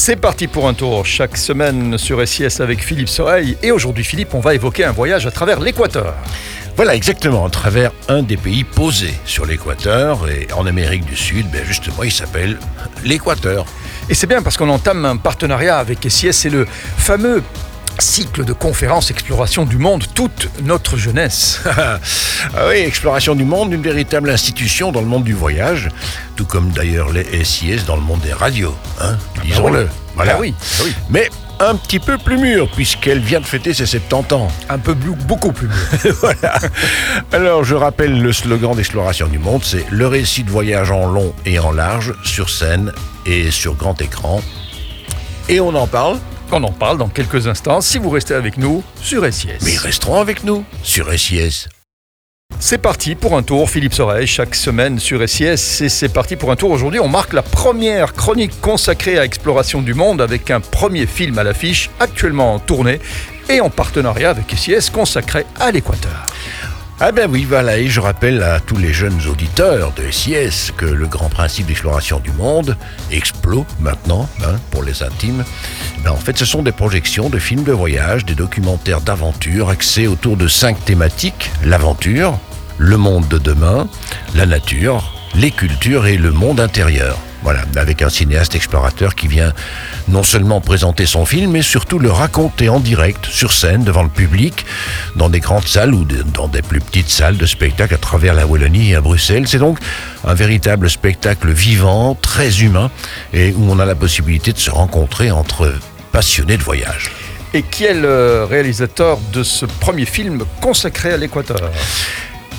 C'est parti pour un tour chaque semaine sur SIS avec Philippe Soreille. Et aujourd'hui, Philippe, on va évoquer un voyage à travers l'Équateur. Voilà, exactement, à travers un des pays posés sur l'équateur. Et en Amérique du Sud, ben justement, il s'appelle l'Équateur. Et c'est bien parce qu'on entame un partenariat avec SIS. C'est le fameux cycle de conférences Exploration du Monde, toute notre jeunesse. ah oui, Exploration du Monde, une véritable institution dans le monde du voyage, tout comme d'ailleurs les SIS dans le monde des radios, hein, disons-le. Voilà. Ah oui, ah oui. Mais un petit peu plus mûr, puisqu'elle vient de fêter ses 70 ans. Un peu plus, beaucoup plus mûr. voilà. Alors, je rappelle le slogan d'Exploration du Monde, c'est le récit de voyage en long et en large, sur scène et sur grand écran. Et on en parle on en parle dans quelques instants si vous restez avec nous sur SIS. Mais ils resteront avec nous sur SIS. C'est parti pour un tour, Philippe Soreille, chaque semaine sur SIS. Et c'est parti pour un tour. Aujourd'hui, on marque la première chronique consacrée à Exploration du Monde avec un premier film à l'affiche, actuellement en tournée et en partenariat avec SIS consacré à l'Équateur. Ah ben oui, voilà, et je rappelle à tous les jeunes auditeurs de SIS que le grand principe d'exploration du monde, Explo maintenant, hein, pour les intimes, ben en fait ce sont des projections de films de voyage, des documentaires d'aventure axés autour de cinq thématiques, l'aventure, le monde de demain, la nature, les cultures et le monde intérieur. Voilà, avec un cinéaste explorateur qui vient non seulement présenter son film, mais surtout le raconter en direct, sur scène, devant le public, dans des grandes salles ou dans des plus petites salles de spectacle à travers la Wallonie et à Bruxelles. C'est donc un véritable spectacle vivant, très humain, et où on a la possibilité de se rencontrer entre passionnés de voyage. Et qui est le réalisateur de ce premier film consacré à l'Équateur?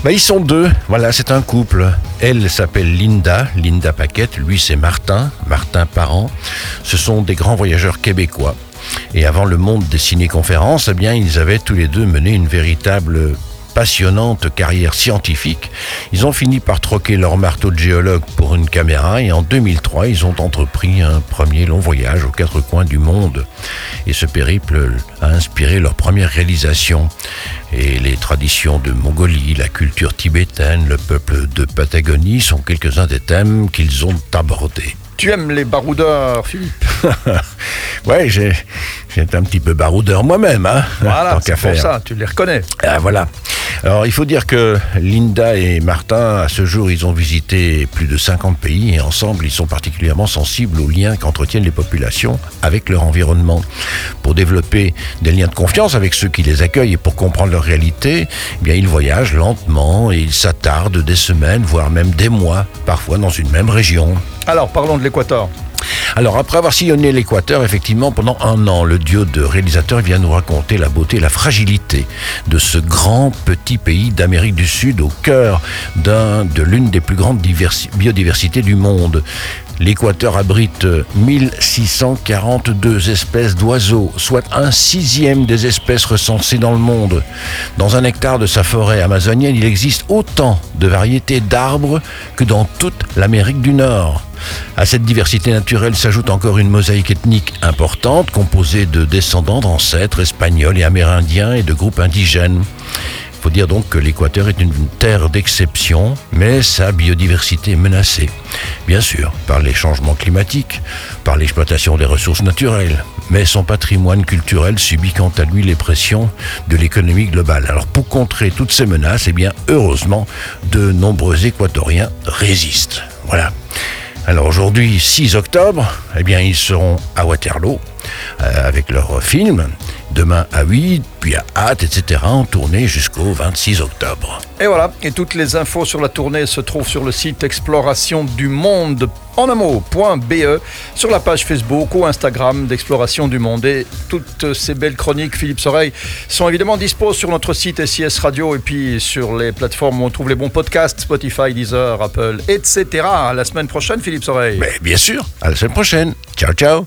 Bah, ils sont deux, voilà, c'est un couple. Elle s'appelle Linda, Linda Paquette, lui c'est Martin, Martin Parent. Ce sont des grands voyageurs québécois. Et avant le monde des ciné-conférences, eh bien, ils avaient tous les deux mené une véritable passionnante carrière scientifique, ils ont fini par troquer leur marteau de géologue pour une caméra et en 2003, ils ont entrepris un premier long voyage aux quatre coins du monde. Et ce périple a inspiré leur première réalisation. Et les traditions de Mongolie, la culture tibétaine, le peuple de Patagonie sont quelques-uns des thèmes qu'ils ont abordés. Tu aimes les baroudeurs, Philippe Ouais, j'ai, j'ai un petit peu baroudeur moi-même, hein. Voilà, c'est pour ça, tu les reconnais. Ah, voilà. Alors, il faut dire que Linda et Martin, à ce jour, ils ont visité plus de 50 pays et ensemble, ils sont particulièrement sensibles aux liens qu'entretiennent les populations avec leur environnement. Pour développer des liens de confiance avec ceux qui les accueillent et pour comprendre leur réalité, eh bien, ils voyagent lentement et ils s'attardent des semaines, voire même des mois, parfois dans une même région. Alors, parlons de l'Équateur. Alors, après avoir sillonné l'Équateur, effectivement, pendant un an, le duo de réalisateurs vient nous raconter la beauté et la fragilité de ce grand petit pays d'Amérique du Sud au cœur de l'une des plus grandes biodiversités du monde. L'Équateur abrite 1642 espèces d'oiseaux, soit un sixième des espèces recensées dans le monde. Dans un hectare de sa forêt amazonienne, il existe autant de variétés d'arbres que dans toute l'Amérique du Nord. À cette diversité naturelle s'ajoute encore une mosaïque ethnique importante composée de descendants d'ancêtres espagnols et amérindiens et de groupes indigènes. Il faut dire donc que l'Équateur est une terre d'exception, mais sa biodiversité est menacée. Bien sûr, par les changements climatiques, par l'exploitation des ressources naturelles, mais son patrimoine culturel subit quant à lui les pressions de l'économie globale. Alors pour contrer toutes ces menaces, eh bien heureusement, de nombreux Équatoriens résistent. Voilà. Alors aujourd'hui, 6 octobre, eh bien ils seront à Waterloo euh, avec leur film demain à 8, puis à Hâte, etc., en tournée jusqu'au 26 octobre. Et voilà, et toutes les infos sur la tournée se trouvent sur le site exploration du monde en un mot.be, sur la page Facebook ou Instagram d'Exploration du Monde. Et toutes ces belles chroniques, Philippe Soreille, sont évidemment disposées sur notre site SIS Radio et puis sur les plateformes où on trouve les bons podcasts, Spotify, Deezer, Apple, etc. À la semaine prochaine, Philippe Soreille. Mais bien sûr, à la semaine prochaine. Ciao, ciao.